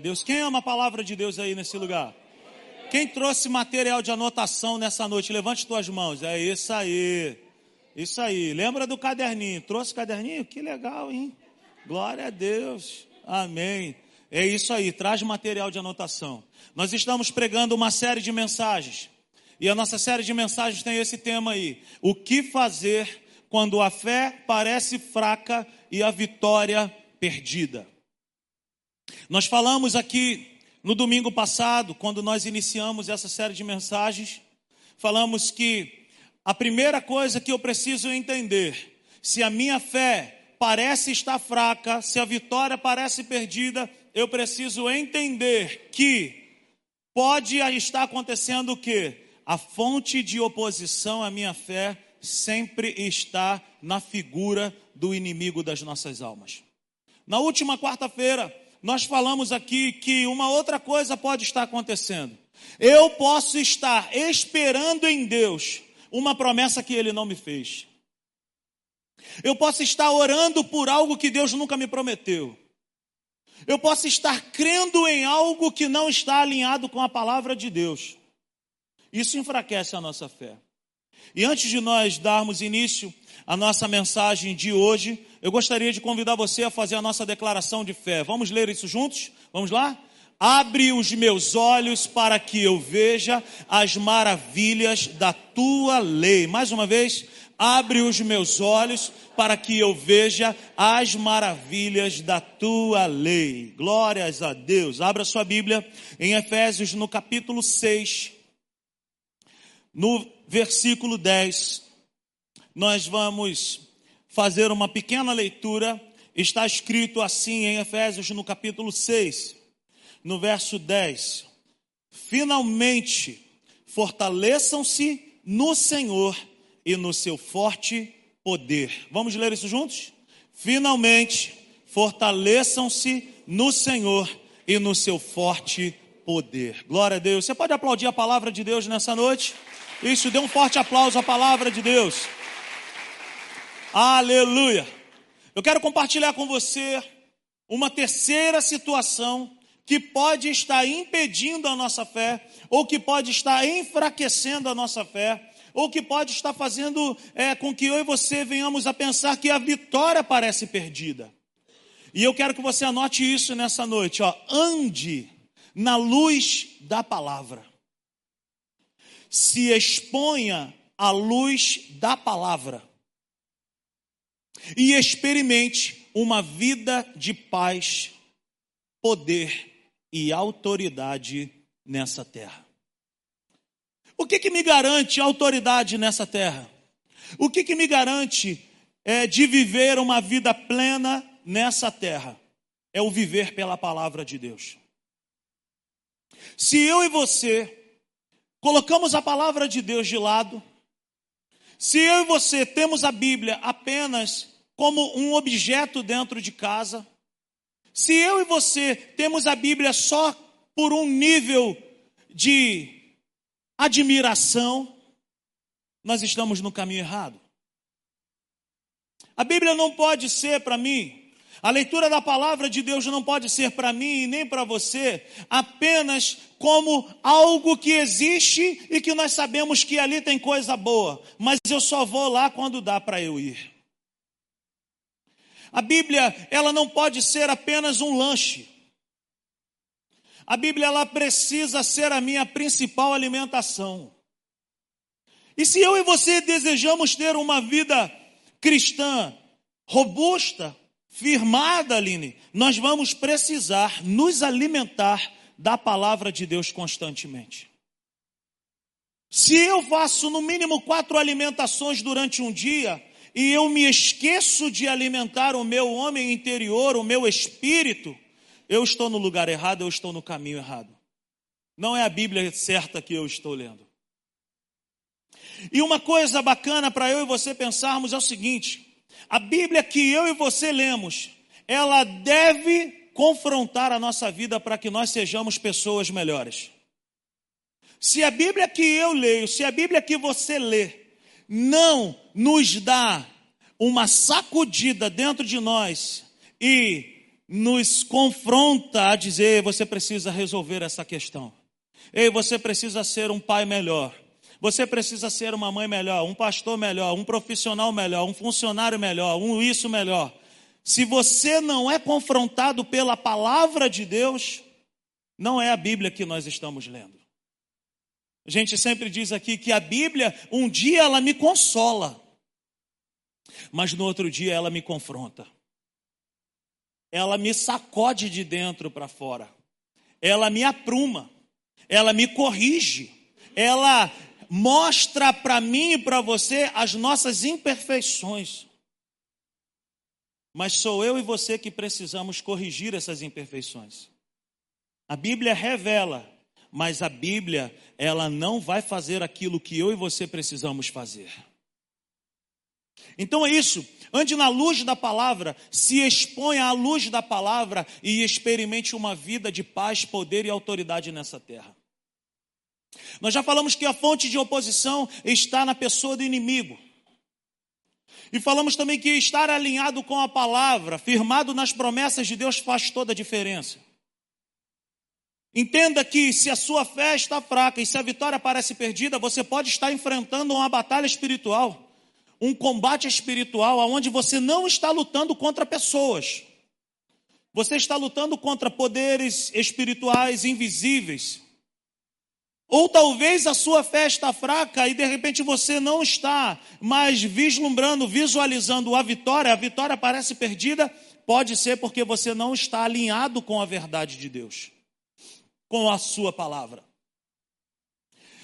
Deus, quem ama a palavra de Deus aí nesse lugar? Quem trouxe material de anotação nessa noite? Levante tuas mãos. É isso aí. Isso aí. Lembra do caderninho? Trouxe caderninho? Que legal, hein? Glória a Deus. Amém. É isso aí. Traz material de anotação. Nós estamos pregando uma série de mensagens. E a nossa série de mensagens tem esse tema aí. O que fazer quando a fé parece fraca e a vitória perdida? Nós falamos aqui no domingo passado, quando nós iniciamos essa série de mensagens, falamos que a primeira coisa que eu preciso entender, se a minha fé parece estar fraca, se a vitória parece perdida, eu preciso entender que pode estar acontecendo o quê? A fonte de oposição à minha fé sempre está na figura do inimigo das nossas almas. Na última quarta-feira, nós falamos aqui que uma outra coisa pode estar acontecendo. Eu posso estar esperando em Deus uma promessa que Ele não me fez. Eu posso estar orando por algo que Deus nunca me prometeu. Eu posso estar crendo em algo que não está alinhado com a palavra de Deus. Isso enfraquece a nossa fé. E antes de nós darmos início à nossa mensagem de hoje, eu gostaria de convidar você a fazer a nossa declaração de fé. Vamos ler isso juntos? Vamos lá? Abre os meus olhos para que eu veja as maravilhas da tua lei. Mais uma vez, abre os meus olhos para que eu veja as maravilhas da tua lei. Glórias a Deus. Abra sua Bíblia em Efésios no capítulo 6, no versículo 10. Nós vamos fazer uma pequena leitura, está escrito assim em Efésios no capítulo 6, no verso 10. Finalmente, fortaleçam-se no Senhor e no seu forte poder. Vamos ler isso juntos? Finalmente, fortaleçam-se no Senhor e no seu forte poder. Glória a Deus. Você pode aplaudir a palavra de Deus nessa noite? Isso, dê um forte aplauso à palavra de Deus. Aleluia. Eu quero compartilhar com você uma terceira situação que pode estar impedindo a nossa fé, ou que pode estar enfraquecendo a nossa fé, ou que pode estar fazendo é, com que eu e você venhamos a pensar que a vitória parece perdida. E eu quero que você anote isso nessa noite, ó. Ande na luz da palavra. Se exponha à luz da palavra e experimente uma vida de paz, poder e autoridade nessa terra. O que, que me garante autoridade nessa terra? O que, que me garante é, de viver uma vida plena nessa terra? É o viver pela palavra de Deus. Se eu e você colocamos a palavra de Deus de lado, se eu e você temos a Bíblia apenas como um objeto dentro de casa, se eu e você temos a Bíblia só por um nível de admiração, nós estamos no caminho errado. A Bíblia não pode ser para mim, a leitura da palavra de Deus não pode ser para mim e nem para você apenas como algo que existe e que nós sabemos que ali tem coisa boa, mas eu só vou lá quando dá para eu ir. A Bíblia, ela não pode ser apenas um lanche. A Bíblia, ela precisa ser a minha principal alimentação. E se eu e você desejamos ter uma vida cristã robusta, firmada, Aline, nós vamos precisar nos alimentar da palavra de Deus constantemente. Se eu faço no mínimo quatro alimentações durante um dia, e eu me esqueço de alimentar o meu homem interior, o meu espírito, eu estou no lugar errado, eu estou no caminho errado. Não é a Bíblia certa que eu estou lendo. E uma coisa bacana para eu e você pensarmos é o seguinte: a Bíblia que eu e você lemos, ela deve confrontar a nossa vida para que nós sejamos pessoas melhores. Se a Bíblia que eu leio, se a Bíblia que você lê, não nos dá uma sacudida dentro de nós e nos confronta a dizer: você precisa resolver essa questão. Ei, você precisa ser um pai melhor. Você precisa ser uma mãe melhor, um pastor melhor, um profissional melhor, um funcionário melhor, um isso melhor. Se você não é confrontado pela palavra de Deus, não é a Bíblia que nós estamos lendo. A gente sempre diz aqui que a Bíblia, um dia ela me consola, mas no outro dia ela me confronta. Ela me sacode de dentro para fora. Ela me apruma. Ela me corrige. Ela mostra para mim e para você as nossas imperfeições. Mas sou eu e você que precisamos corrigir essas imperfeições. A Bíblia revela, mas a Bíblia, ela não vai fazer aquilo que eu e você precisamos fazer. Então é isso. Ande na luz da palavra, se exponha à luz da palavra e experimente uma vida de paz, poder e autoridade nessa terra. Nós já falamos que a fonte de oposição está na pessoa do inimigo. E falamos também que estar alinhado com a palavra, firmado nas promessas de Deus, faz toda a diferença. Entenda que se a sua fé está fraca e se a vitória parece perdida, você pode estar enfrentando uma batalha espiritual, um combate espiritual, onde você não está lutando contra pessoas. Você está lutando contra poderes espirituais invisíveis ou talvez a sua fé está fraca e de repente você não está mais vislumbrando, visualizando a vitória, a vitória parece perdida, pode ser porque você não está alinhado com a verdade de Deus, com a sua palavra.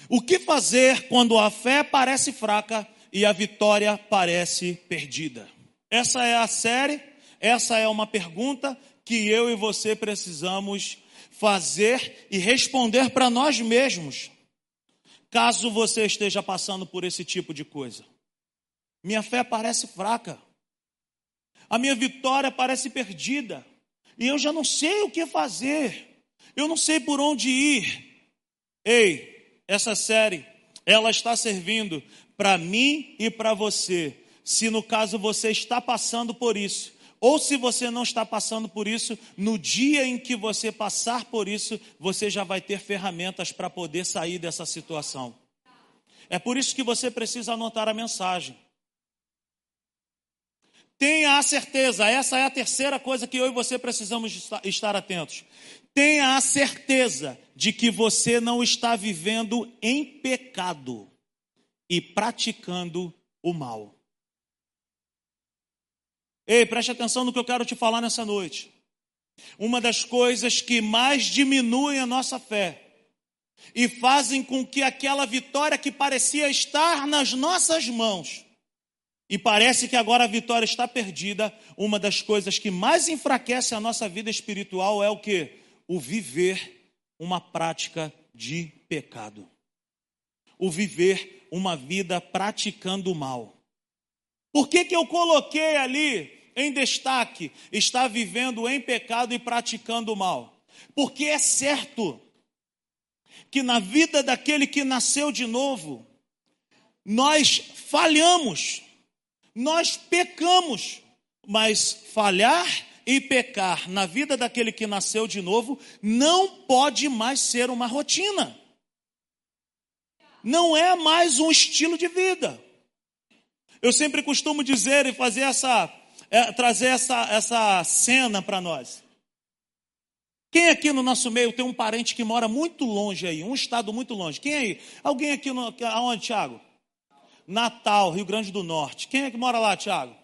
O que fazer quando a fé parece fraca e a vitória parece perdida? Essa é a série, essa é uma pergunta que eu e você precisamos fazer e responder para nós mesmos, caso você esteja passando por esse tipo de coisa. Minha fé parece fraca, a minha vitória parece perdida, e eu já não sei o que fazer, eu não sei por onde ir. Ei, essa série, ela está servindo para mim e para você. Se no caso você está passando por isso, ou se você não está passando por isso, no dia em que você passar por isso, você já vai ter ferramentas para poder sair dessa situação. É por isso que você precisa anotar a mensagem. Tenha a certeza, essa é a terceira coisa que eu e você precisamos estar atentos. Tenha a certeza de que você não está vivendo em pecado e praticando o mal. Ei, preste atenção no que eu quero te falar nessa noite. Uma das coisas que mais diminuem a nossa fé e fazem com que aquela vitória que parecia estar nas nossas mãos e parece que agora a vitória está perdida, uma das coisas que mais enfraquece a nossa vida espiritual é o que? O viver uma prática de pecado. O viver uma vida praticando o mal. Por que, que eu coloquei ali em destaque, está vivendo em pecado e praticando o mal. Porque é certo que na vida daquele que nasceu de novo, nós falhamos, nós pecamos, mas falhar e pecar na vida daquele que nasceu de novo não pode mais ser uma rotina. Não é mais um estilo de vida. Eu sempre costumo dizer e fazer essa é, trazer essa, essa cena para nós. Quem aqui no nosso meio tem um parente que mora muito longe aí, um estado muito longe? Quem aí? Alguém aqui no, aonde, Tiago? Natal, Rio Grande do Norte. Quem é que mora lá, Tiago?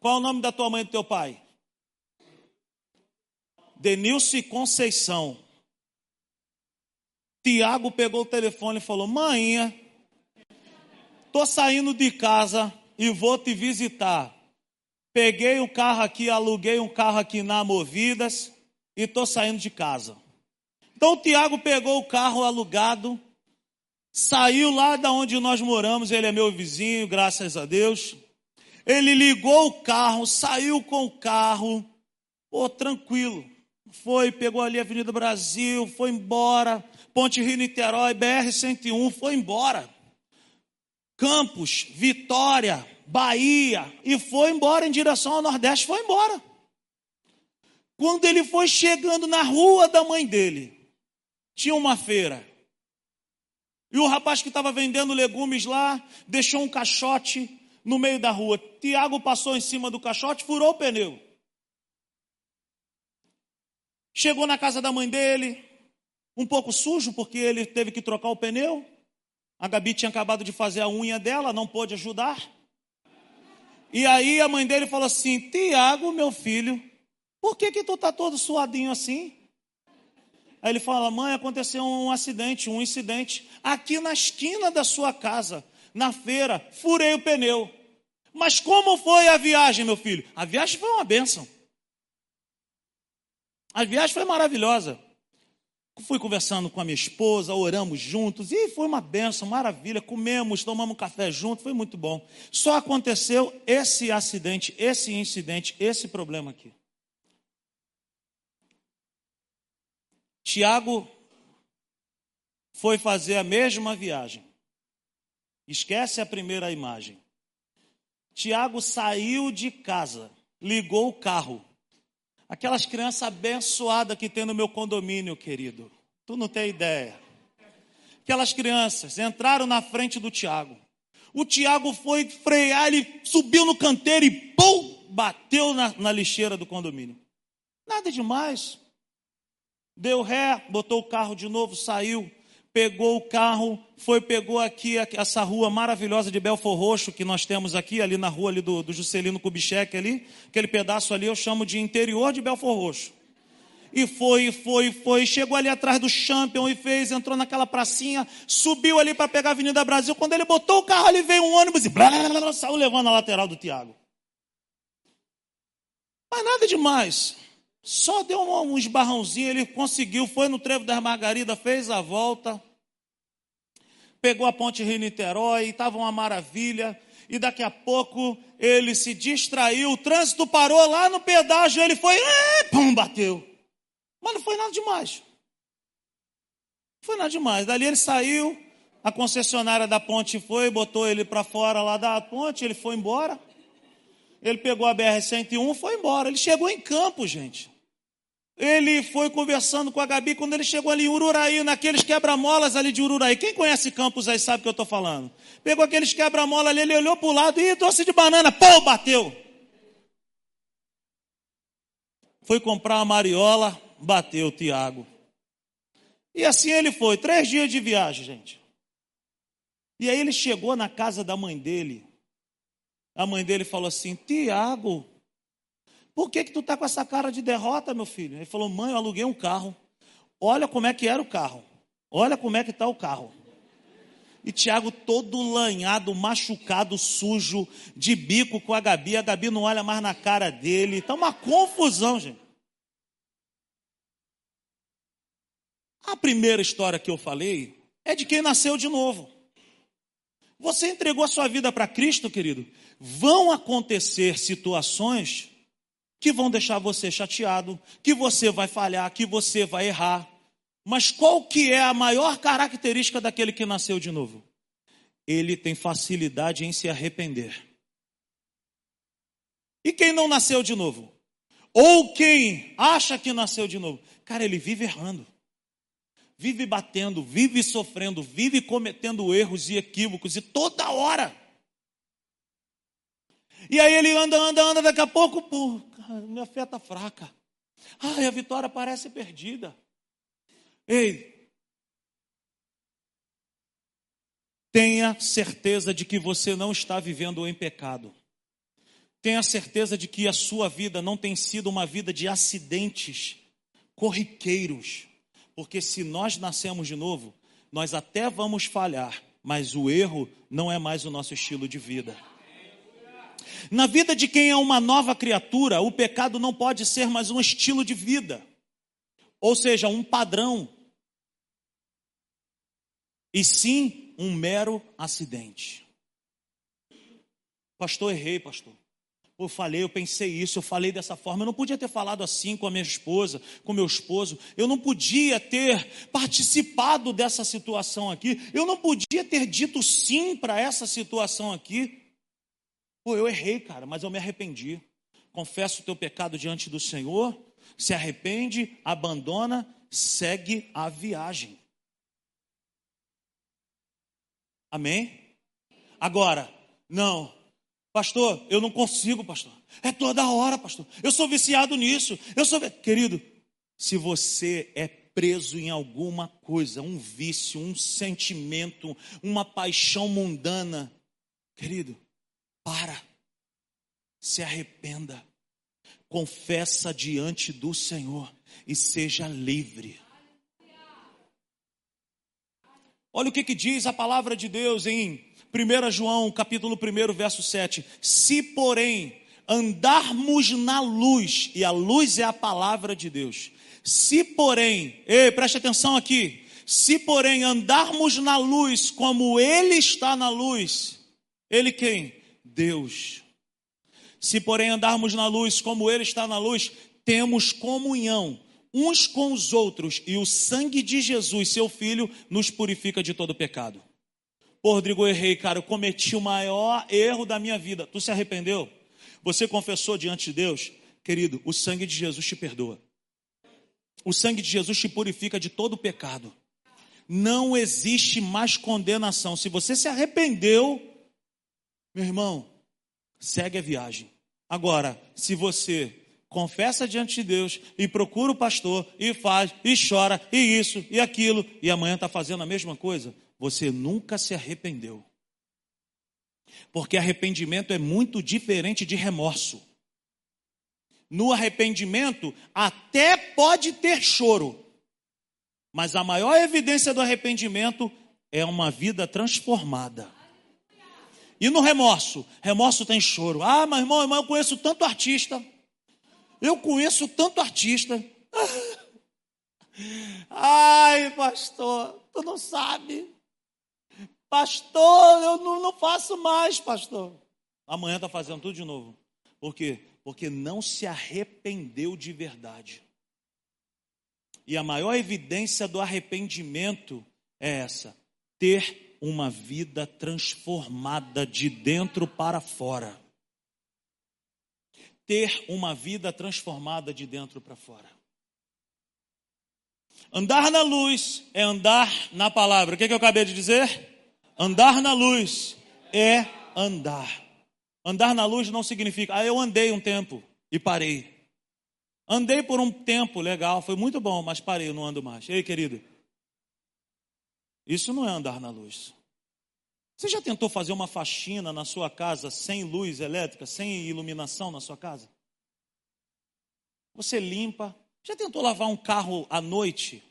Qual é o nome da tua mãe e do teu pai? Denilson Conceição. Tiago pegou o telefone e falou: Mãinha, tô saindo de casa e vou te visitar. Peguei um carro aqui, aluguei um carro aqui na Movidas e estou saindo de casa. Então o Tiago pegou o carro alugado, saiu lá da onde nós moramos, ele é meu vizinho, graças a Deus. Ele ligou o carro, saiu com o carro, pô, tranquilo. Foi, pegou ali a Avenida Brasil, foi embora, Ponte Rio Niterói, BR 101, foi embora. Campos, Vitória, Bahia e foi embora em direção ao Nordeste, foi embora. Quando ele foi chegando na rua da mãe dele, tinha uma feira. E o rapaz que estava vendendo legumes lá deixou um caixote no meio da rua. Tiago passou em cima do caixote, furou o pneu. Chegou na casa da mãe dele, um pouco sujo, porque ele teve que trocar o pneu. A Gabi tinha acabado de fazer a unha dela, não pôde ajudar. E aí a mãe dele falou assim: Tiago, meu filho, por que que tu tá todo suadinho assim? Aí ele fala: Mãe, aconteceu um acidente, um incidente aqui na esquina da sua casa, na feira, furei o pneu. Mas como foi a viagem, meu filho? A viagem foi uma bênção. A viagem foi maravilhosa. Fui conversando com a minha esposa, oramos juntos, e foi uma benção, maravilha. Comemos, tomamos café junto, foi muito bom. Só aconteceu esse acidente, esse incidente, esse problema aqui. Tiago foi fazer a mesma viagem. Esquece a primeira imagem. Tiago saiu de casa, ligou o carro, Aquelas crianças abençoadas que tem no meu condomínio, querido. Tu não tem ideia. Aquelas crianças entraram na frente do Tiago. O Tiago foi frear, ele subiu no canteiro e pum, bateu na, na lixeira do condomínio. Nada demais. Deu ré, botou o carro de novo, saiu pegou o carro, foi, pegou aqui essa rua maravilhosa de Belfor Roxo que nós temos aqui, ali na rua ali do, do Juscelino Kubitschek ali, aquele pedaço ali eu chamo de interior de Belfor Roxo. E foi, foi, foi, chegou ali atrás do Champion e fez, entrou naquela pracinha, subiu ali para pegar a Avenida Brasil. Quando ele botou o carro ali, veio um ônibus e blá, blá, blá, saiu levando a lateral do Tiago. Mas nada demais. Só deu um, esbarrãozinho, ele conseguiu, foi no Trevo das Margaridas, fez a volta, pegou a ponte Rio-Niterói, estava uma maravilha, e daqui a pouco ele se distraiu, o trânsito parou lá no pedágio, ele foi, é, pum, bateu. Mas não foi nada demais. Não foi nada demais. Dali ele saiu, a concessionária da ponte foi, botou ele para fora lá da ponte, ele foi embora. Ele pegou a BR-101, foi embora. Ele chegou em campo, gente. Ele foi conversando com a Gabi quando ele chegou ali em Ururaí, naqueles quebra-molas ali de Ururaí. Quem conhece Campos aí sabe o que eu estou falando. Pegou aqueles quebra-molas ali, ele olhou para o lado e doce de banana, pô, bateu. Foi comprar uma mariola, bateu Tiago. E assim ele foi, três dias de viagem, gente. E aí ele chegou na casa da mãe dele. A mãe dele falou assim: Tiago, por que, que tu está com essa cara de derrota, meu filho? Ele falou, mãe, eu aluguei um carro. Olha como é que era o carro. Olha como é que está o carro. E Tiago todo lanhado, machucado, sujo, de bico com a Gabi. A Gabi não olha mais na cara dele. Está uma confusão, gente. A primeira história que eu falei é de quem nasceu de novo. Você entregou a sua vida para Cristo, querido? Vão acontecer situações que vão deixar você chateado, que você vai falhar, que você vai errar. Mas qual que é a maior característica daquele que nasceu de novo? Ele tem facilidade em se arrepender. E quem não nasceu de novo? Ou quem acha que nasceu de novo? Cara, ele vive errando. Vive batendo, vive sofrendo, vive cometendo erros e equívocos e toda hora. E aí ele anda, anda, anda, daqui a pouco, pô, minha fé está fraca. Ai, a vitória parece perdida. Ei, tenha certeza de que você não está vivendo em pecado. Tenha certeza de que a sua vida não tem sido uma vida de acidentes corriqueiros. Porque se nós nascemos de novo, nós até vamos falhar, mas o erro não é mais o nosso estilo de vida. Na vida de quem é uma nova criatura, o pecado não pode ser mais um estilo de vida, ou seja, um padrão, e sim um mero acidente. Pastor, errei, pastor. Eu falei, eu pensei isso, eu falei dessa forma. Eu não podia ter falado assim com a minha esposa, com meu esposo. Eu não podia ter participado dessa situação aqui. Eu não podia ter dito sim para essa situação aqui. Pô, eu errei, cara, mas eu me arrependi. Confesso o teu pecado diante do Senhor, Se arrepende, abandona, segue a viagem. Amém? Agora, não, pastor, eu não consigo, pastor. É toda hora, pastor. Eu sou viciado nisso. Eu sou, querido. Se você é preso em alguma coisa, um vício, um sentimento, uma paixão mundana, querido, para. Se arrependa. Confessa diante do Senhor e seja livre. Olha o que, que diz a palavra de Deus em 1 João, capítulo 1, verso 7. Se, porém, andarmos na luz, e a luz é a palavra de Deus. Se, porém, ei, preste atenção aqui. Se, porém, andarmos na luz como Ele está na luz, Ele quem? Deus. Se, porém, andarmos na luz como Ele está na luz, temos comunhão uns com os outros, e o sangue de Jesus, seu Filho, nos purifica de todo pecado. Pô, Rodrigo, eu errei, cara, eu cometi o maior erro da minha vida. Tu se arrependeu? Você confessou diante de Deus? Querido, o sangue de Jesus te perdoa. O sangue de Jesus te purifica de todo pecado. Não existe mais condenação. Se você se arrependeu, meu irmão, segue a viagem. Agora, se você confessa diante de Deus e procura o pastor e faz e chora e isso e aquilo e amanhã está fazendo a mesma coisa, você nunca se arrependeu. Porque arrependimento é muito diferente de remorso. No arrependimento, até pode ter choro, mas a maior evidência do arrependimento é uma vida transformada. E no remorso? Remorso tem choro. Ah, mas irmão, irmão, eu conheço tanto artista. Eu conheço tanto artista. Ai, pastor, tu não sabe. Pastor, eu não, não faço mais, pastor. Amanhã está fazendo tudo de novo. Por quê? Porque não se arrependeu de verdade. E a maior evidência do arrependimento é essa: ter uma vida transformada de dentro para fora ter uma vida transformada de dentro para fora. Andar na luz é andar na palavra. O que, é que eu acabei de dizer? Andar na luz é andar. Andar na luz não significa, ah, eu andei um tempo e parei. Andei por um tempo, legal, foi muito bom, mas parei, não ando mais. Ei, querido, isso não é andar na luz. Você já tentou fazer uma faxina na sua casa sem luz elétrica, sem iluminação na sua casa? Você limpa. Já tentou lavar um carro à noite?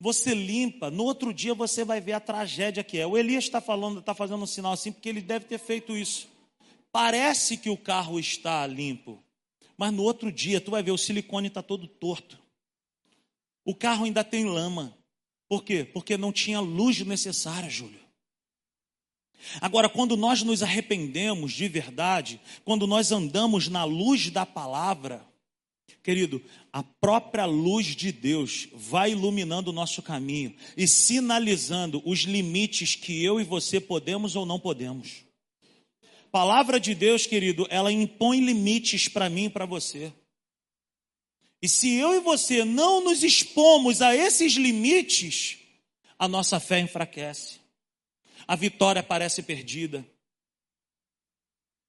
Você limpa, no outro dia você vai ver a tragédia que é. O Elias está falando, está fazendo um sinal assim, porque ele deve ter feito isso. Parece que o carro está limpo, mas no outro dia tu vai ver o silicone está todo torto. O carro ainda tem lama. Por quê? Porque não tinha luz necessária, Júlio. Agora, quando nós nos arrependemos de verdade, quando nós andamos na luz da palavra, querido, a própria luz de Deus vai iluminando o nosso caminho e sinalizando os limites que eu e você podemos ou não podemos. Palavra de Deus, querido, ela impõe limites para mim e para você. E se eu e você não nos expomos a esses limites, a nossa fé enfraquece a vitória parece perdida.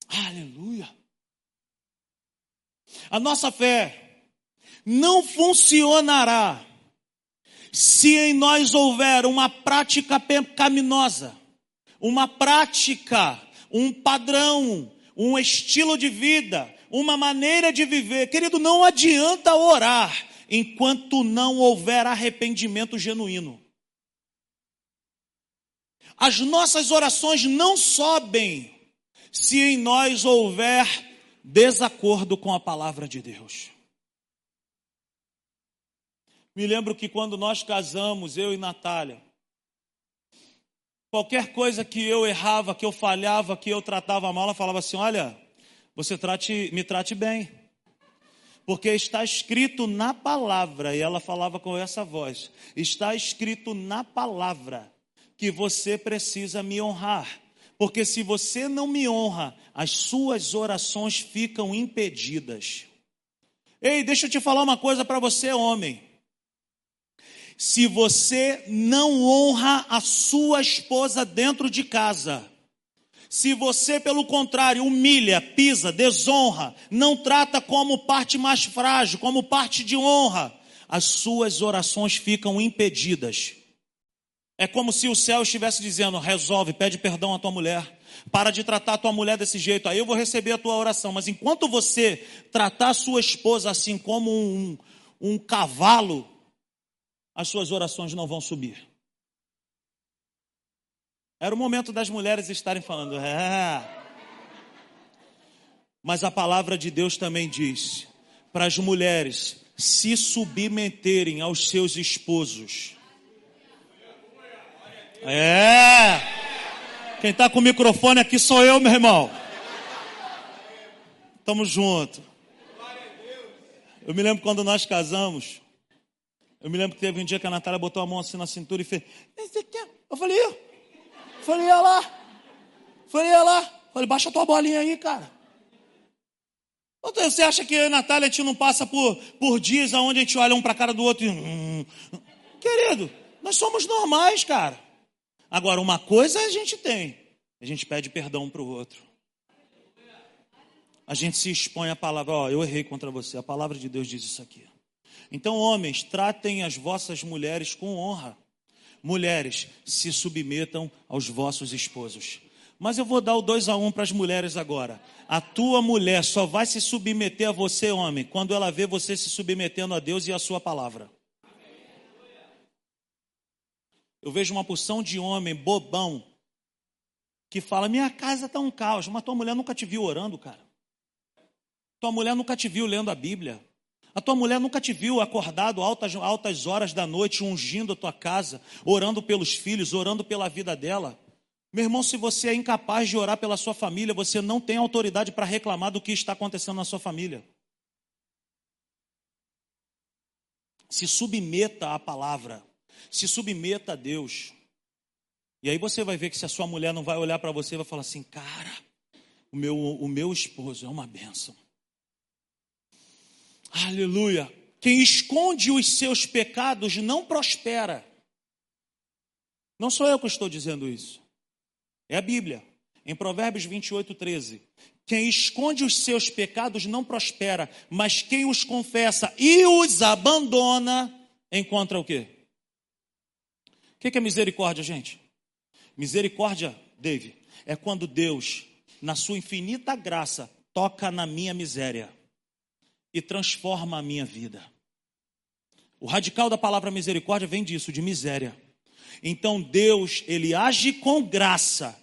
Aleluia. A nossa fé não funcionará se em nós houver uma prática pecaminosa, uma prática, um padrão, um estilo de vida, uma maneira de viver. Querido, não adianta orar enquanto não houver arrependimento genuíno. As nossas orações não sobem se em nós houver desacordo com a palavra de Deus. Me lembro que quando nós casamos, eu e Natália, qualquer coisa que eu errava, que eu falhava, que eu tratava mal, ela falava assim: Olha, você trate, me trate bem, porque está escrito na palavra, e ela falava com essa voz: Está escrito na palavra que você precisa me honrar. Porque se você não me honra, as suas orações ficam impedidas. Ei, deixa eu te falar uma coisa para você, homem. Se você não honra a sua esposa dentro de casa, se você, pelo contrário, humilha, pisa, desonra, não trata como parte mais frágil, como parte de honra, as suas orações ficam impedidas. É como se o céu estivesse dizendo: resolve, pede perdão à tua mulher. Para de tratar a tua mulher desse jeito, aí eu vou receber a tua oração. Mas enquanto você tratar a sua esposa assim como um, um cavalo, as suas orações não vão subir. Era o momento das mulheres estarem falando, é. Mas a palavra de Deus também diz para as mulheres se submeterem aos seus esposos. É. Quem está com o microfone aqui sou eu, meu irmão. Tamo junto. Eu me lembro quando nós casamos. Eu me lembro que teve um dia que a Natália botou a mão assim na cintura e fez. Eu falei, eu falei, olha lá. Falei, olha lá. Falei, baixa tua bolinha aí, cara. Você acha que eu e a Natália a gente não passa por, por dias onde a gente olha um para a cara do outro e. Hum, querido, nós somos normais, cara. Agora, uma coisa a gente tem: a gente pede perdão para o outro. A gente se expõe à palavra, ó, oh, eu errei contra você. A palavra de Deus diz isso aqui. Então, homens, tratem as vossas mulheres com honra. Mulheres, se submetam aos vossos esposos. Mas eu vou dar o 2 a 1 um para as mulheres agora. A tua mulher só vai se submeter a você, homem, quando ela vê você se submetendo a Deus e a sua palavra. Eu vejo uma porção de homem bobão que fala: Minha casa está um caos, mas tua mulher nunca te viu orando, cara. Tua mulher nunca te viu lendo a Bíblia. A tua mulher nunca te viu acordado altas, altas horas da noite, ungindo a tua casa, orando pelos filhos, orando pela vida dela. Meu irmão, se você é incapaz de orar pela sua família, você não tem autoridade para reclamar do que está acontecendo na sua família. Se submeta à palavra se submeta a Deus. E aí você vai ver que se a sua mulher não vai olhar para você, vai falar assim: cara, o meu, o meu esposo é uma bênção. Aleluia. Quem esconde os seus pecados não prospera. Não sou eu que estou dizendo isso. É a Bíblia. Em Provérbios 28, 13. Quem esconde os seus pecados não prospera, mas quem os confessa e os abandona, encontra o quê? O que é misericórdia, gente? Misericórdia, Dave, é quando Deus, na sua infinita graça, toca na minha miséria e transforma a minha vida. O radical da palavra misericórdia vem disso, de miséria. Então Deus, ele age com graça,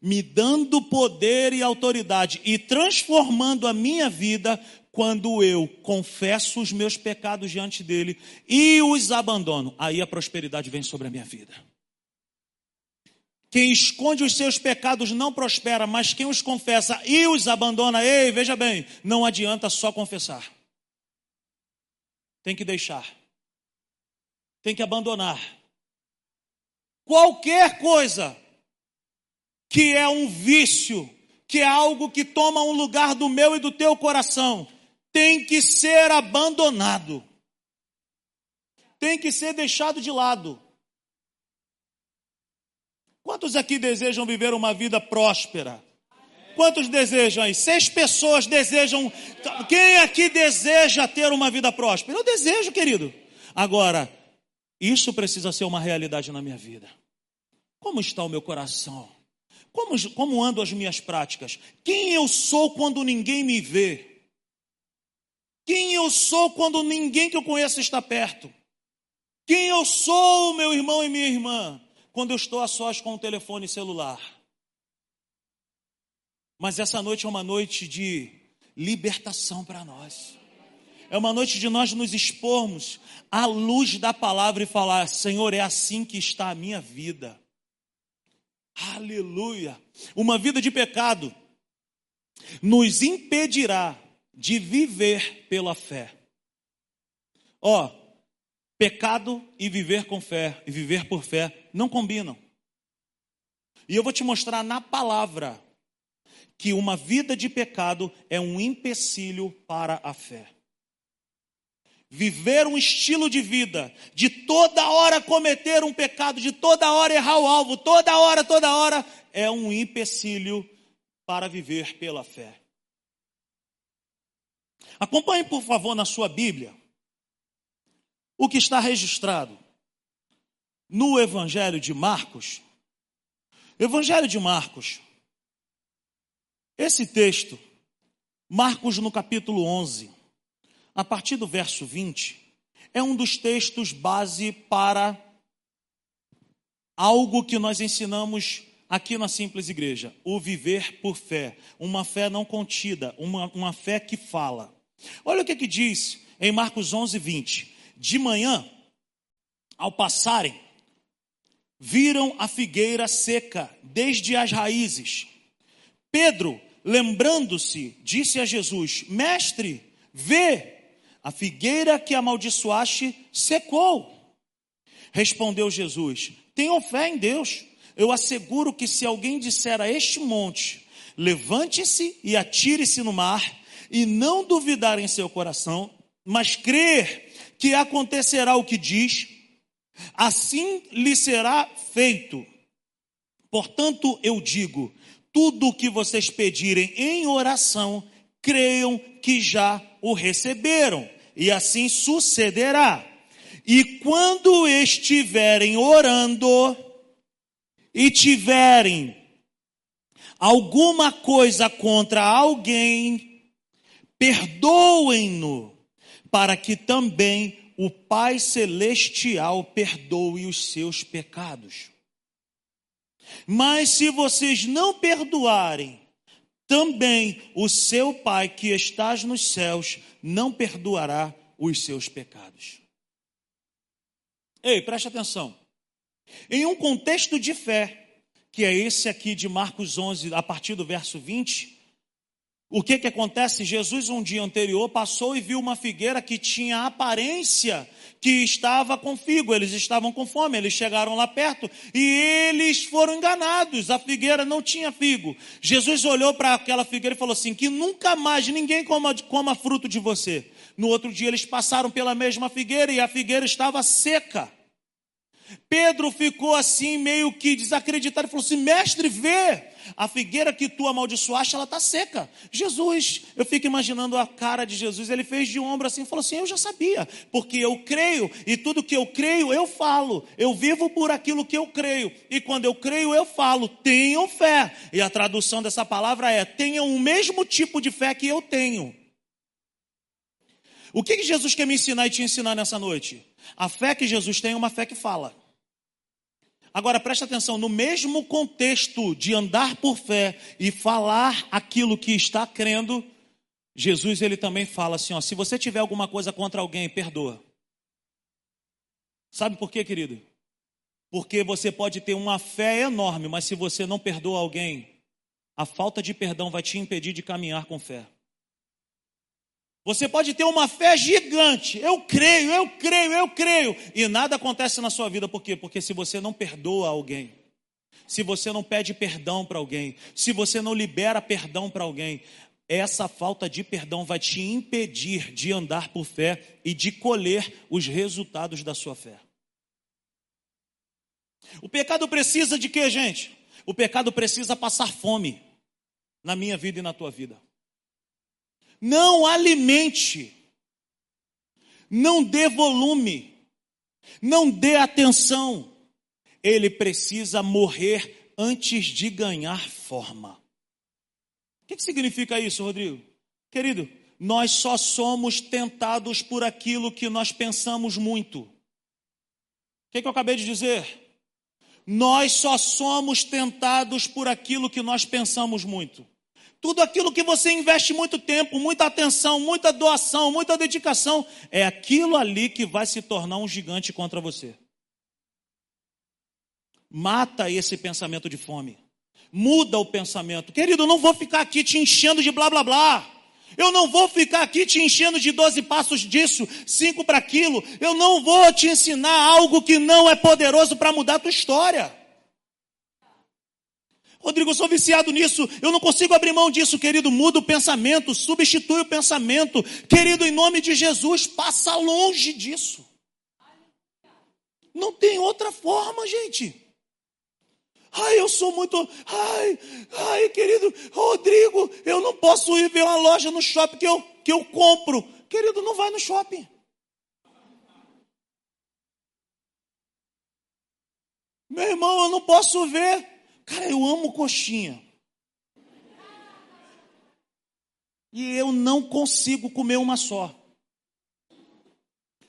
me dando poder e autoridade e transformando a minha vida quando eu confesso os meus pecados diante dele e os abandono, aí a prosperidade vem sobre a minha vida. Quem esconde os seus pecados não prospera, mas quem os confessa e os abandona, ei, veja bem, não adianta só confessar. Tem que deixar. Tem que abandonar. Qualquer coisa que é um vício, que é algo que toma um lugar do meu e do teu coração, tem que ser abandonado, tem que ser deixado de lado. Quantos aqui desejam viver uma vida próspera? Quantos desejam aí? Seis pessoas desejam. Quem aqui deseja ter uma vida próspera? Eu desejo, querido. Agora, isso precisa ser uma realidade na minha vida. Como está o meu coração? Como, como ando as minhas práticas? Quem eu sou quando ninguém me vê? Quem eu sou quando ninguém que eu conheço está perto? Quem eu sou, meu irmão e minha irmã, quando eu estou a sós com o telefone celular? Mas essa noite é uma noite de libertação para nós. É uma noite de nós nos expormos à luz da palavra e falar: Senhor, é assim que está a minha vida. Aleluia. Uma vida de pecado nos impedirá de viver pela fé. Ó, pecado e viver com fé, e viver por fé, não combinam. E eu vou te mostrar na palavra que uma vida de pecado é um empecilho para a fé. Viver um estilo de vida, de toda hora cometer um pecado, de toda hora errar o alvo, toda hora, toda hora, é um empecilho para viver pela fé. Acompanhe, por favor, na sua Bíblia o que está registrado no Evangelho de Marcos. Evangelho de Marcos. Esse texto, Marcos no capítulo 11 a partir do verso 20, é um dos textos base para algo que nós ensinamos aqui na Simples Igreja: o viver por fé. Uma fé não contida, uma, uma fé que fala. Olha o que, que diz em Marcos 11, 20. De manhã, ao passarem, viram a figueira seca desde as raízes. Pedro, lembrando-se, disse a Jesus: Mestre, vê, a figueira que amaldiçoaste secou. Respondeu Jesus: Tenham fé em Deus. Eu asseguro que se alguém disser a este monte, levante-se e atire-se no mar, e não duvidar em seu coração, mas crer que acontecerá o que diz, assim lhe será feito. Portanto, eu digo: tudo o que vocês pedirem em oração, creiam que já o receberam, e assim sucederá. E quando estiverem orando e tiverem alguma coisa contra alguém, perdoem-no, para que também o Pai Celestial perdoe os seus pecados. Mas se vocês não perdoarem, também o seu Pai que estás nos céus não perdoará os seus pecados. Ei, preste atenção. Em um contexto de fé, que é esse aqui de Marcos 11, a partir do verso 20, o que que acontece? Jesus um dia anterior passou e viu uma figueira que tinha aparência que estava com figo, eles estavam com fome, eles chegaram lá perto e eles foram enganados, a figueira não tinha figo. Jesus olhou para aquela figueira e falou assim: que nunca mais ninguém coma, coma fruto de você. No outro dia eles passaram pela mesma figueira e a figueira estava seca. Pedro ficou assim, meio que desacreditado, e falou assim: Mestre, vê, a figueira que tu amaldiçoaste, ela está seca. Jesus, eu fico imaginando a cara de Jesus, ele fez de ombro assim e falou assim: Eu já sabia, porque eu creio, e tudo que eu creio, eu falo. Eu vivo por aquilo que eu creio, e quando eu creio, eu falo. Tenham fé. E a tradução dessa palavra é: tenham o mesmo tipo de fé que eu tenho. O que, que Jesus quer me ensinar e te ensinar nessa noite? A fé que Jesus tem é uma fé que fala. Agora preste atenção, no mesmo contexto de andar por fé e falar aquilo que está crendo, Jesus ele também fala assim, ó, se você tiver alguma coisa contra alguém, perdoa. Sabe por quê, querido? Porque você pode ter uma fé enorme, mas se você não perdoa alguém, a falta de perdão vai te impedir de caminhar com fé. Você pode ter uma fé gigante. Eu creio, eu creio, eu creio. E nada acontece na sua vida. Por quê? Porque se você não perdoa alguém, se você não pede perdão para alguém, se você não libera perdão para alguém, essa falta de perdão vai te impedir de andar por fé e de colher os resultados da sua fé. O pecado precisa de quê, gente? O pecado precisa passar fome na minha vida e na tua vida. Não alimente, não dê volume, não dê atenção. Ele precisa morrer antes de ganhar forma. O que, significa isso, Rodrigo? Querido, nós só somos tentados por aquilo que nós pensamos muito. O que eu acabei de dizer? Nós só somos tentados por aquilo que nós pensamos muito. Tudo aquilo que você investe muito tempo, muita atenção, muita doação, muita dedicação, é aquilo ali que vai se tornar um gigante contra você. Mata esse pensamento de fome. Muda o pensamento. Querido, eu não vou ficar aqui te enchendo de blá blá blá. Eu não vou ficar aqui te enchendo de 12 passos disso, cinco para aquilo. Eu não vou te ensinar algo que não é poderoso para mudar a tua história. Rodrigo, eu sou viciado nisso, eu não consigo abrir mão disso, querido. Muda o pensamento, substitui o pensamento. Querido, em nome de Jesus, passa longe disso. Não tem outra forma, gente. Ai, eu sou muito. Ai, ai, querido Rodrigo, eu não posso ir ver uma loja no shopping que eu, que eu compro. Querido, não vai no shopping. Meu irmão, eu não posso ver. Cara, eu amo coxinha. E eu não consigo comer uma só.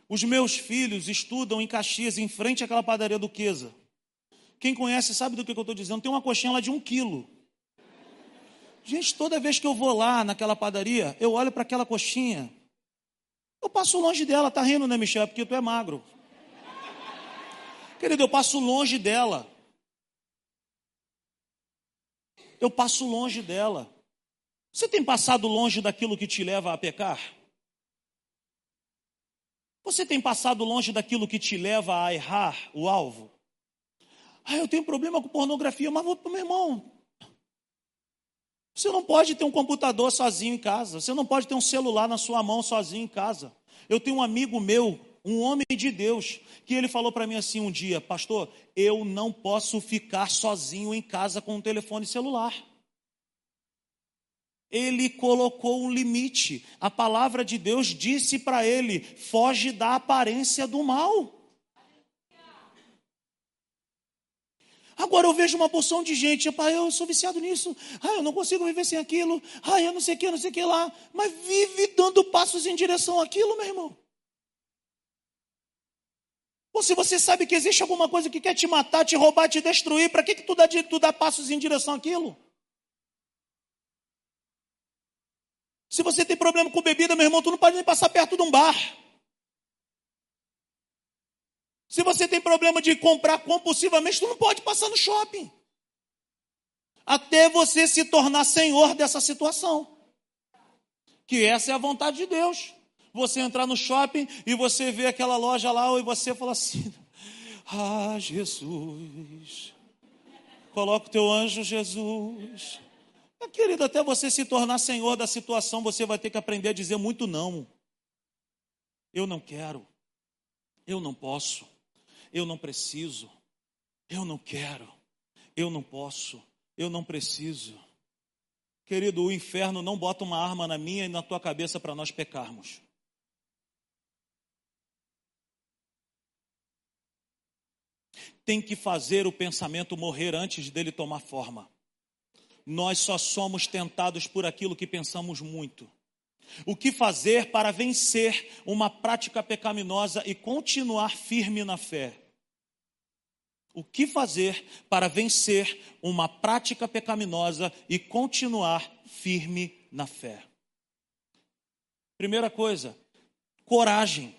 Os meus filhos estudam em Caxias, em frente àquela padaria do. Quem conhece sabe do que eu estou dizendo. Tem uma coxinha lá de um quilo. Gente, toda vez que eu vou lá naquela padaria, eu olho para aquela coxinha. Eu passo longe dela, tá rindo, né, Michel? Porque tu é magro. Querido, eu passo longe dela. Eu passo longe dela. Você tem passado longe daquilo que te leva a pecar? Você tem passado longe daquilo que te leva a errar o alvo? Ah, eu tenho problema com pornografia, mas meu irmão, você não pode ter um computador sozinho em casa, você não pode ter um celular na sua mão sozinho em casa. Eu tenho um amigo meu um homem de Deus, que ele falou para mim assim um dia: Pastor, eu não posso ficar sozinho em casa com um telefone celular. Ele colocou um limite. A palavra de Deus disse para ele: foge da aparência do mal. Agora eu vejo uma porção de gente, pai, eu sou viciado nisso, ah, eu não consigo viver sem aquilo, ah, eu não sei o que, não sei o que lá, mas vive dando passos em direção àquilo, meu irmão. Ou se você sabe que existe alguma coisa que quer te matar, te roubar, te destruir, para que, que tu, dá, tu dá passos em direção àquilo? Se você tem problema com bebida, meu irmão, tu não pode nem passar perto de um bar. Se você tem problema de comprar compulsivamente, tu não pode passar no shopping. Até você se tornar senhor dessa situação. Que essa é a vontade de Deus você entrar no shopping e você vê aquela loja lá e você fala assim: Ah, Jesus, coloca o teu anjo, Jesus. Meu querido, até você se tornar senhor da situação, você vai ter que aprender a dizer muito não. Eu não quero, eu não posso, eu não preciso, eu não quero, eu não posso, eu não preciso. Querido, o inferno não bota uma arma na minha e na tua cabeça para nós pecarmos. Tem que fazer o pensamento morrer antes dele tomar forma. Nós só somos tentados por aquilo que pensamos muito. O que fazer para vencer uma prática pecaminosa e continuar firme na fé? O que fazer para vencer uma prática pecaminosa e continuar firme na fé? Primeira coisa, coragem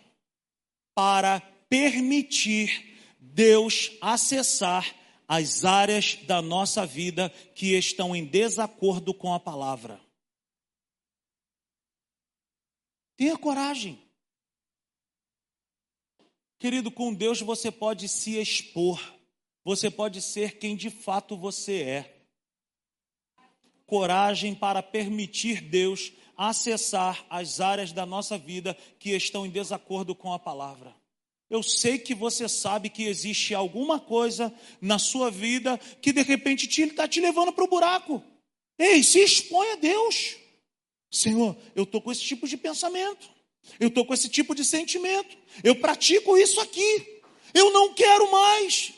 para permitir Deus acessar as áreas da nossa vida que estão em desacordo com a palavra. Tenha coragem. Querido, com Deus você pode se expor, você pode ser quem de fato você é. Coragem para permitir Deus acessar as áreas da nossa vida que estão em desacordo com a palavra. Eu sei que você sabe que existe alguma coisa na sua vida que de repente está te, te levando para o buraco. Ei, se expõe a Deus. Senhor, eu estou com esse tipo de pensamento. Eu estou com esse tipo de sentimento. Eu pratico isso aqui. Eu não quero mais.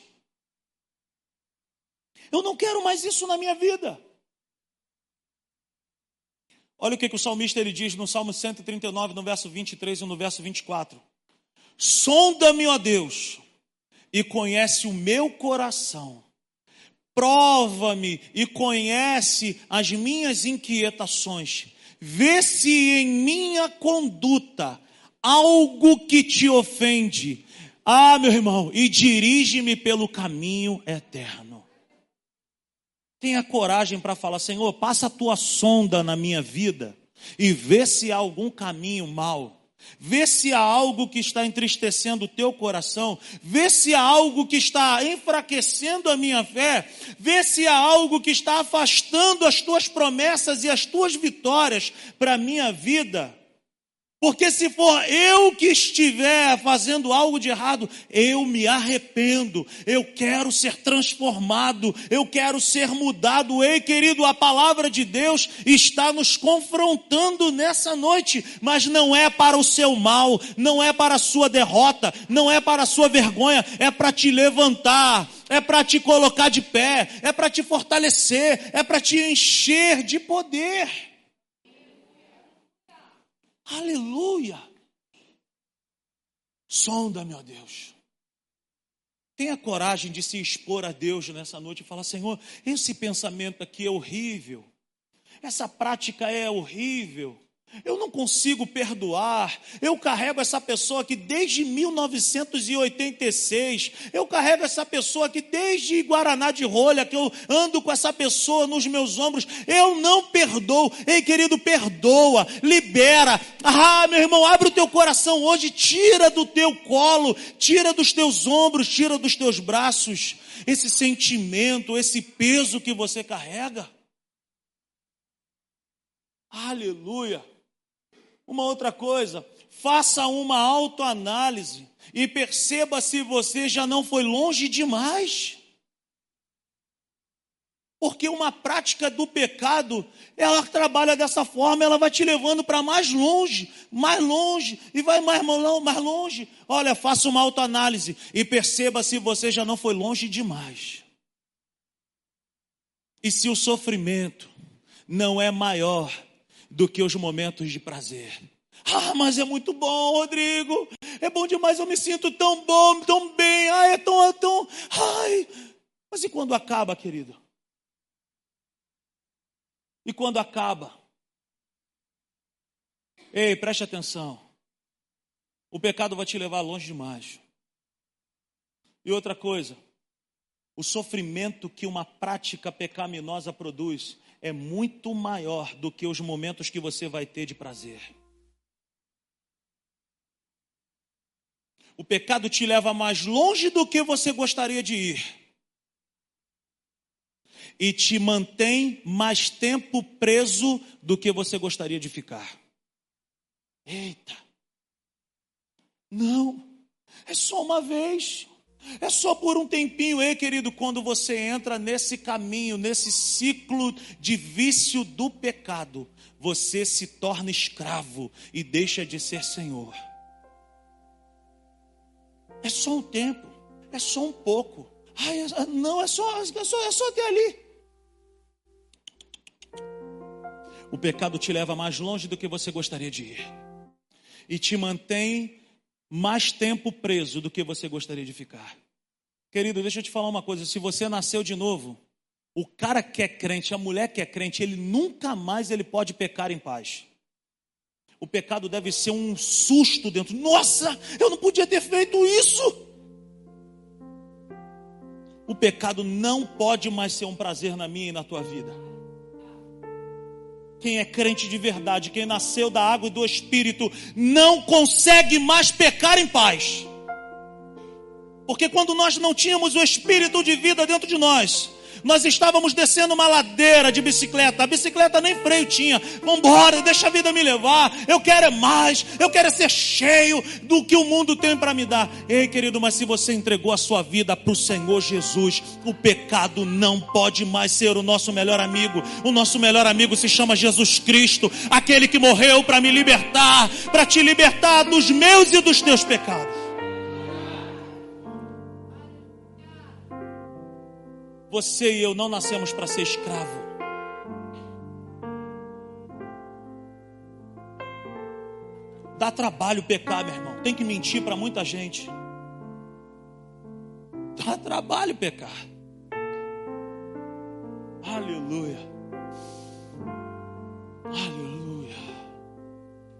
Eu não quero mais isso na minha vida. Olha o que, que o salmista ele diz no Salmo 139, no verso 23 e no verso 24. Sonda-me, ó Deus, e conhece o meu coração. Prova-me e conhece as minhas inquietações. Vê se em minha conduta algo que te ofende. Ah, meu irmão, e dirige-me pelo caminho eterno. Tenha coragem para falar, Senhor, passa a tua sonda na minha vida e vê se há algum caminho mal Vê se há algo que está entristecendo o teu coração. Vê se há algo que está enfraquecendo a minha fé. Vê se há algo que está afastando as tuas promessas e as tuas vitórias para a minha vida. Porque se for eu que estiver fazendo algo de errado, eu me arrependo, eu quero ser transformado, eu quero ser mudado. Ei, querido, a palavra de Deus está nos confrontando nessa noite, mas não é para o seu mal, não é para a sua derrota, não é para a sua vergonha, é para te levantar, é para te colocar de pé, é para te fortalecer, é para te encher de poder. Aleluia! Sonda-me, ó Deus. Tenha coragem de se expor a Deus nessa noite e falar: Senhor, esse pensamento aqui é horrível, essa prática é horrível, eu não consigo perdoar. Eu carrego essa pessoa aqui desde 1986. Eu carrego essa pessoa aqui desde Guaraná de Rolha, que eu ando com essa pessoa nos meus ombros. Eu não perdoo. Ei, querido, perdoa, libera. Ah, meu irmão, abre o teu coração hoje, tira do teu colo, tira dos teus ombros, tira dos teus braços esse sentimento, esse peso que você carrega. Aleluia. Uma outra coisa, faça uma autoanálise e perceba se você já não foi longe demais. Porque uma prática do pecado, ela trabalha dessa forma, ela vai te levando para mais longe, mais longe, e vai mais, mais longe. Olha, faça uma autoanálise e perceba se você já não foi longe demais. E se o sofrimento não é maior do que os momentos de prazer. Ah, mas é muito bom, Rodrigo. É bom demais, eu me sinto tão bom, tão bem. Ai, é tão, é tão. Ai. Mas e quando acaba, querido? E quando acaba? Ei, preste atenção. O pecado vai te levar longe demais. E outra coisa, o sofrimento que uma prática pecaminosa produz é muito maior do que os momentos que você vai ter de prazer. O pecado te leva mais longe do que você gostaria de ir. E te mantém mais tempo preso do que você gostaria de ficar. Eita! Não, é só uma vez. É só por um tempinho, ei, querido, quando você entra nesse caminho, nesse ciclo de vício do pecado, você se torna escravo e deixa de ser senhor. É só um tempo, é só um pouco. Ai, é, não, é só, é só, é só até ali. O pecado te leva mais longe do que você gostaria de ir. E te mantém mais tempo preso do que você gostaria de ficar. Querido, deixa eu te falar uma coisa: se você nasceu de novo, o cara que é crente, a mulher que é crente, ele nunca mais ele pode pecar em paz. O pecado deve ser um susto dentro. Nossa, eu não podia ter feito isso. O pecado não pode mais ser um prazer na minha e na tua vida. Quem é crente de verdade, quem nasceu da água e do Espírito, não consegue mais pecar em paz. Porque quando nós não tínhamos o Espírito de vida dentro de nós, nós estávamos descendo uma ladeira de bicicleta, a bicicleta nem freio tinha. Vambora, deixa a vida me levar. Eu quero é mais, eu quero é ser cheio do que o mundo tem para me dar. Ei, querido, mas se você entregou a sua vida para o Senhor Jesus, o pecado não pode mais ser o nosso melhor amigo. O nosso melhor amigo se chama Jesus Cristo, aquele que morreu para me libertar, para te libertar dos meus e dos teus pecados. Você e eu não nascemos para ser escravo. Dá trabalho pecar, meu irmão. Tem que mentir para muita gente. Dá trabalho pecar. Aleluia. Aleluia.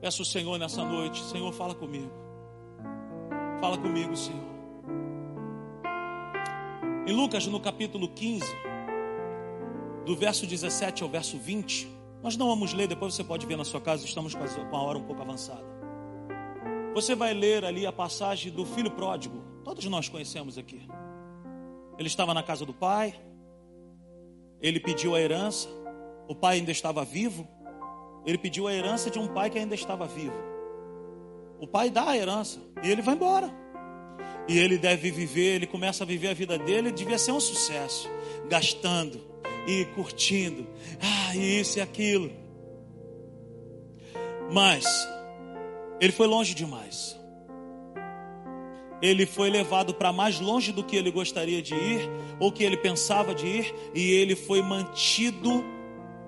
Peço o Senhor nessa noite. Senhor, fala comigo. Fala comigo, Senhor. Em Lucas, no capítulo 15, do verso 17 ao verso 20, nós não vamos ler, depois você pode ver na sua casa, estamos com a hora um pouco avançada. Você vai ler ali a passagem do filho pródigo. Todos nós conhecemos aqui. Ele estava na casa do pai. Ele pediu a herança. O pai ainda estava vivo. Ele pediu a herança de um pai que ainda estava vivo. O pai dá a herança e ele vai embora. E ele deve viver, ele começa a viver a vida dele, devia ser um sucesso, gastando e curtindo, ah, isso e aquilo. Mas ele foi longe demais. Ele foi levado para mais longe do que ele gostaria de ir, ou que ele pensava de ir, e ele foi mantido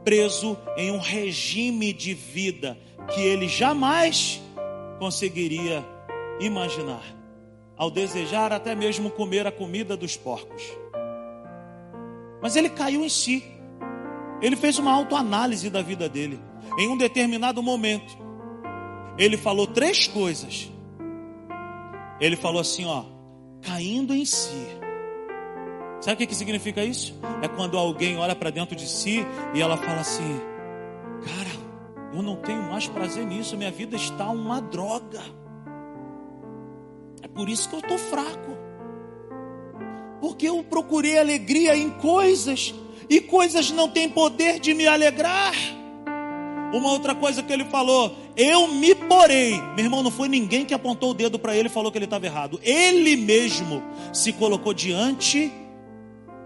preso em um regime de vida que ele jamais conseguiria imaginar, ao desejar até mesmo comer a comida dos porcos. Mas ele caiu em si, ele fez uma autoanálise da vida dele. Em um determinado momento, ele falou três coisas. Ele falou assim: ó, caindo em si. Sabe o que, que significa isso? É quando alguém olha para dentro de si e ela fala assim: Cara, eu não tenho mais prazer nisso, minha vida está uma droga. É por isso que eu estou fraco. Porque eu procurei alegria em coisas e coisas não têm poder de me alegrar. Uma outra coisa que ele falou, eu me porei. Meu irmão, não foi ninguém que apontou o dedo para ele e falou que ele estava errado. Ele mesmo se colocou diante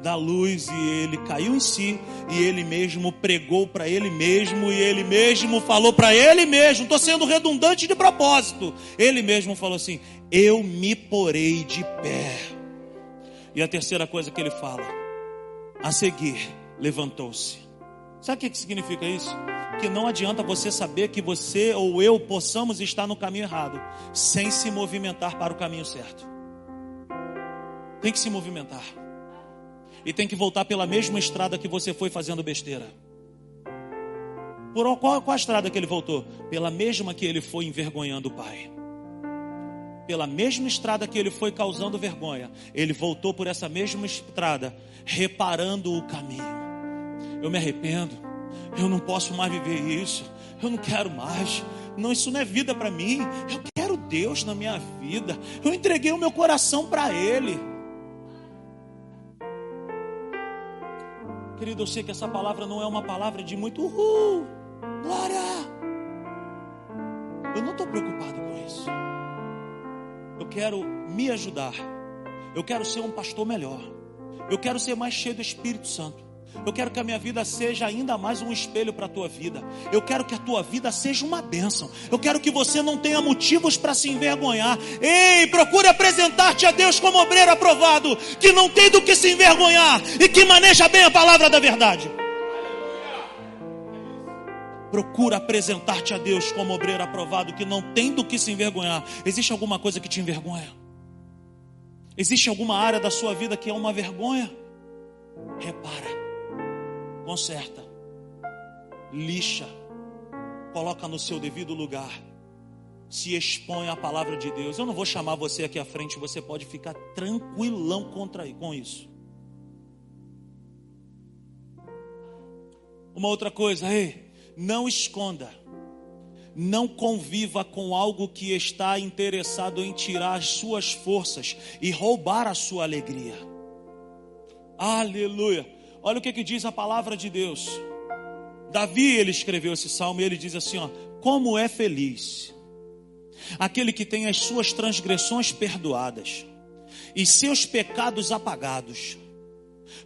da luz e ele caiu em si e ele mesmo pregou para ele mesmo e ele mesmo falou para ele mesmo, estou sendo redundante de propósito. Ele mesmo falou assim: Eu me porei de pé. E a terceira coisa que ele fala, a seguir, levantou-se. Sabe o que significa isso? Que não adianta você saber que você ou eu possamos estar no caminho errado, sem se movimentar para o caminho certo. Tem que se movimentar e tem que voltar pela mesma estrada que você foi fazendo besteira. Por qual, qual a estrada que ele voltou? Pela mesma que ele foi envergonhando o pai. Pela mesma estrada que ele foi causando vergonha, ele voltou por essa mesma estrada, reparando o caminho. Eu me arrependo, eu não posso mais viver isso, eu não quero mais. Não, isso não é vida para mim. Eu quero Deus na minha vida. Eu entreguei o meu coração para Ele. Querido, eu sei que essa palavra não é uma palavra de muito uhul, glória. Eu não estou preocupado com isso. Eu quero me ajudar. Eu quero ser um pastor melhor. Eu quero ser mais cheio do Espírito Santo. Eu quero que a minha vida seja ainda mais um espelho para a tua vida. Eu quero que a tua vida seja uma bênção. Eu quero que você não tenha motivos para se envergonhar. Ei, procure apresentar-te a Deus como obreiro aprovado, que não tem do que se envergonhar e que maneja bem a palavra da verdade. Procura apresentar-te a Deus como obreiro aprovado, que não tem do que se envergonhar. Existe alguma coisa que te envergonha? Existe alguma área da sua vida que é uma vergonha? Repara conserta, lixa, coloca no seu devido lugar, se expõe à palavra de Deus. Eu não vou chamar você aqui à frente, você pode ficar tranquilão contra, com isso. Uma outra coisa, ei, não esconda, não conviva com algo que está interessado em tirar as suas forças e roubar a sua alegria. Aleluia. Olha o que, que diz a palavra de Deus. Davi, ele escreveu esse salmo e ele diz assim: ó, Como é feliz aquele que tem as suas transgressões perdoadas e seus pecados apagados.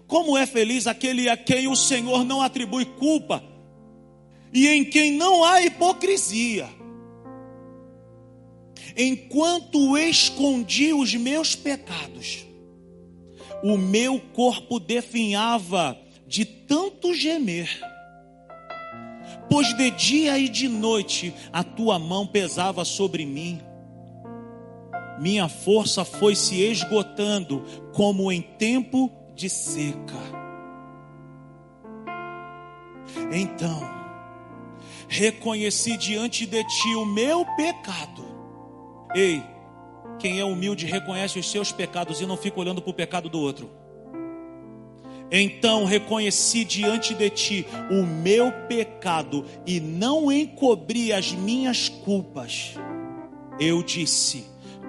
Como é feliz aquele a quem o Senhor não atribui culpa e em quem não há hipocrisia. Enquanto escondi os meus pecados, o meu corpo definhava de tanto gemer. Pois de dia e de noite a tua mão pesava sobre mim. Minha força foi se esgotando como em tempo de seca. Então, reconheci diante de ti o meu pecado. Ei, quem é humilde reconhece os seus pecados e não fica olhando para o pecado do outro. Então reconheci diante de ti o meu pecado e não encobri as minhas culpas. eu disse: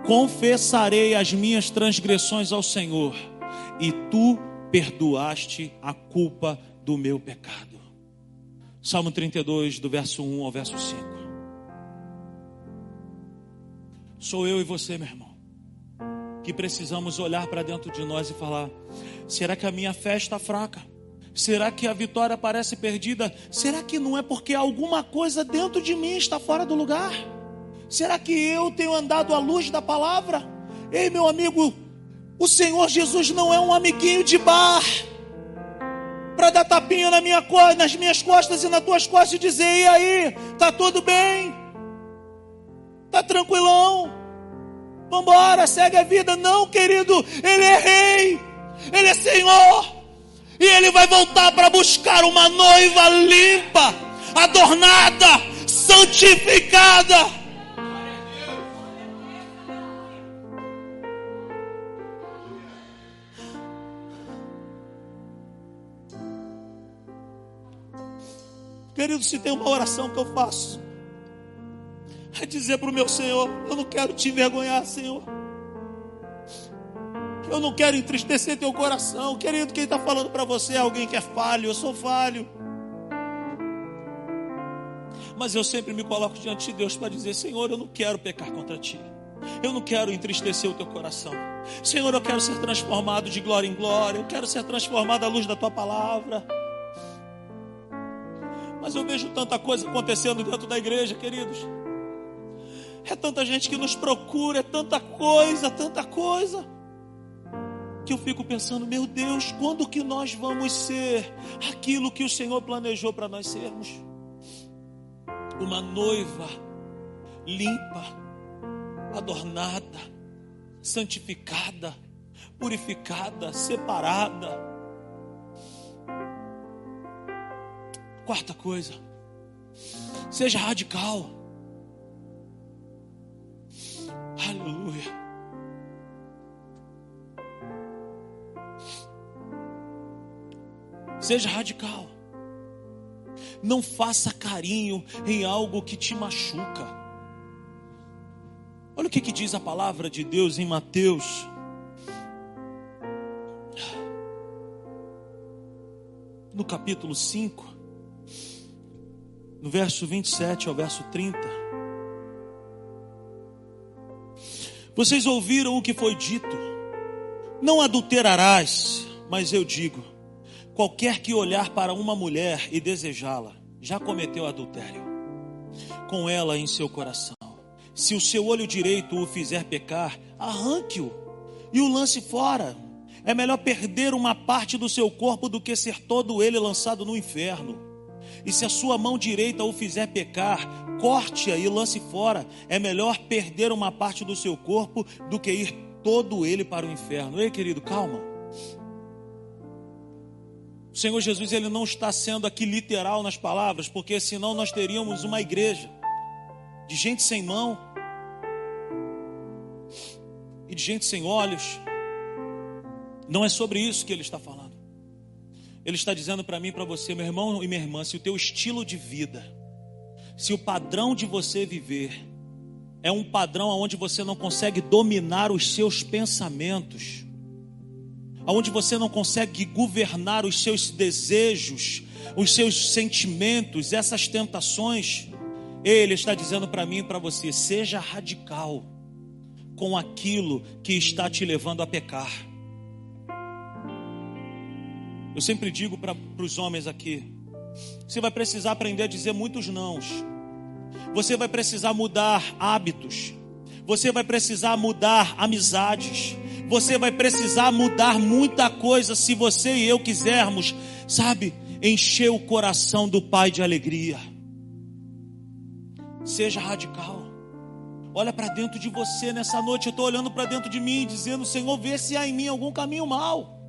Confessarei as minhas transgressões ao Senhor, e tu perdoaste a culpa do meu pecado. Salmo 32, do verso 1 ao verso 5. Sou eu e você, meu irmão, que precisamos olhar para dentro de nós e falar: será que a minha fé está fraca? Será que a vitória parece perdida? Será que não é porque alguma coisa dentro de mim está fora do lugar? Será que eu tenho andado à luz da palavra? Ei, meu amigo, o Senhor Jesus não é um amiguinho de bar para dar tapinha na minha, nas minhas costas e nas tuas costas e dizer: e aí, tá tudo bem? Tá tranquilão? Vambora, segue a vida. Não, querido, Ele é Rei, Ele é Senhor. E ele vai voltar para buscar uma noiva limpa, adornada, santificada. Querido, se tem uma oração que eu faço, é dizer para o meu Senhor: Eu não quero te envergonhar, Senhor. Eu não quero entristecer teu coração. Querido, quem está falando para você é alguém que é falho. Eu sou falho. Mas eu sempre me coloco diante de Deus para dizer: Senhor, eu não quero pecar contra ti. Eu não quero entristecer o teu coração. Senhor, eu quero ser transformado de glória em glória. Eu quero ser transformado à luz da tua palavra. Mas eu vejo tanta coisa acontecendo dentro da igreja, queridos. É tanta gente que nos procura, é tanta coisa, tanta coisa que eu fico pensando, meu Deus, quando que nós vamos ser aquilo que o Senhor planejou para nós sermos? Uma noiva limpa, adornada, santificada, purificada, separada. Quarta coisa, seja radical. Aleluia. Seja radical. Não faça carinho em algo que te machuca. Olha o que, que diz a palavra de Deus em Mateus. No capítulo 5, no verso 27 ao verso 30. Vocês ouviram o que foi dito: Não adulterarás, mas eu digo Qualquer que olhar para uma mulher e desejá-la, já cometeu adultério com ela em seu coração. Se o seu olho direito o fizer pecar, arranque-o e o lance fora. É melhor perder uma parte do seu corpo do que ser todo ele lançado no inferno. E se a sua mão direita o fizer pecar, corte-a e lance fora. É melhor perder uma parte do seu corpo do que ir todo ele para o inferno. Ei, querido, calma. O Senhor Jesus ele não está sendo aqui literal nas palavras, porque senão nós teríamos uma igreja de gente sem mão e de gente sem olhos. Não é sobre isso que ele está falando. Ele está dizendo para mim e para você, meu irmão e minha irmã, se o teu estilo de vida, se o padrão de você viver é um padrão onde você não consegue dominar os seus pensamentos, onde você não consegue governar os seus desejos, os seus sentimentos, essas tentações, Ele está dizendo para mim e para você: seja radical com aquilo que está te levando a pecar. Eu sempre digo para os homens aqui: você vai precisar aprender a dizer muitos nãos, você vai precisar mudar hábitos, você vai precisar mudar amizades, você vai precisar mudar muita coisa se você e eu quisermos, sabe, encher o coração do Pai de alegria. Seja radical. Olha para dentro de você nessa noite. Eu estou olhando para dentro de mim, dizendo: Senhor, vê se há em mim algum caminho mal.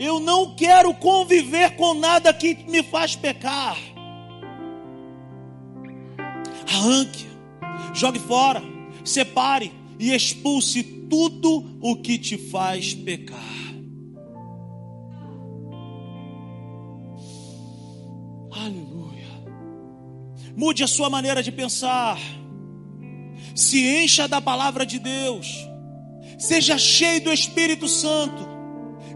Eu não quero conviver com nada que me faz pecar. Arranque, jogue fora, separe e expulse tudo o que te faz pecar. Aleluia. Mude a sua maneira de pensar. Se encha da palavra de Deus. Seja cheio do Espírito Santo.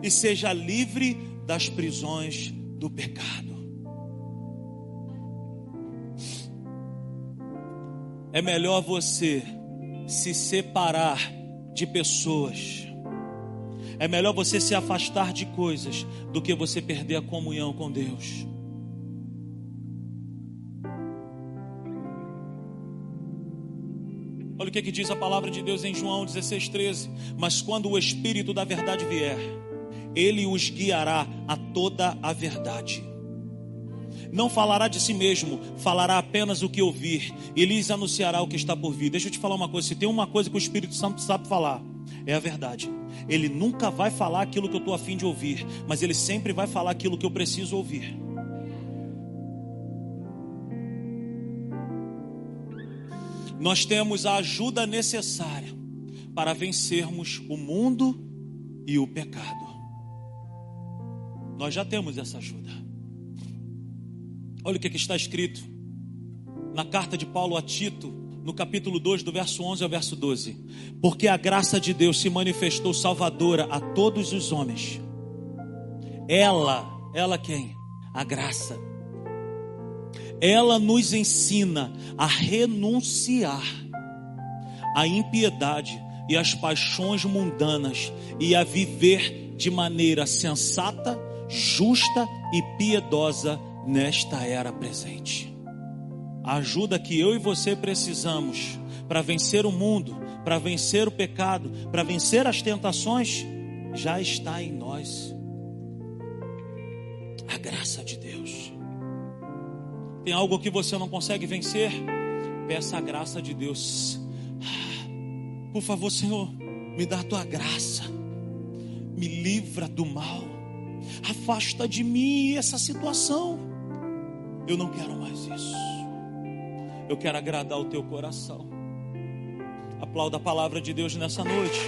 E seja livre das prisões do pecado. É melhor você se separar de pessoas. É melhor você se afastar de coisas do que você perder a comunhão com Deus. Olha o que, que diz a palavra de Deus em João 16,13. Mas quando o Espírito da verdade vier, ele os guiará a toda a verdade. Não falará de si mesmo, falará apenas o que ouvir, e lhes anunciará o que está por vir. Deixa eu te falar uma coisa: se tem uma coisa que o Espírito Santo sabe falar, é a verdade. Ele nunca vai falar aquilo que eu estou afim de ouvir, mas ele sempre vai falar aquilo que eu preciso ouvir. Nós temos a ajuda necessária para vencermos o mundo e o pecado. Nós já temos essa ajuda. Olha o que, que está escrito na carta de Paulo a Tito, no capítulo 2, do verso 11 ao verso 12. Porque a graça de Deus se manifestou salvadora a todos os homens. Ela, ela quem? A graça. Ela nos ensina a renunciar à impiedade e às paixões mundanas e a viver de maneira sensata, justa e piedosa nesta era presente. A ajuda que eu e você precisamos para vencer o mundo, para vencer o pecado, para vencer as tentações, já está em nós. A graça de Deus. Tem algo que você não consegue vencer? Peça a graça de Deus. Por favor, Senhor, me dá a tua graça. Me livra do mal. Afasta de mim essa situação. Eu não quero mais isso. Eu quero agradar o teu coração. Aplauda a palavra de Deus nessa noite.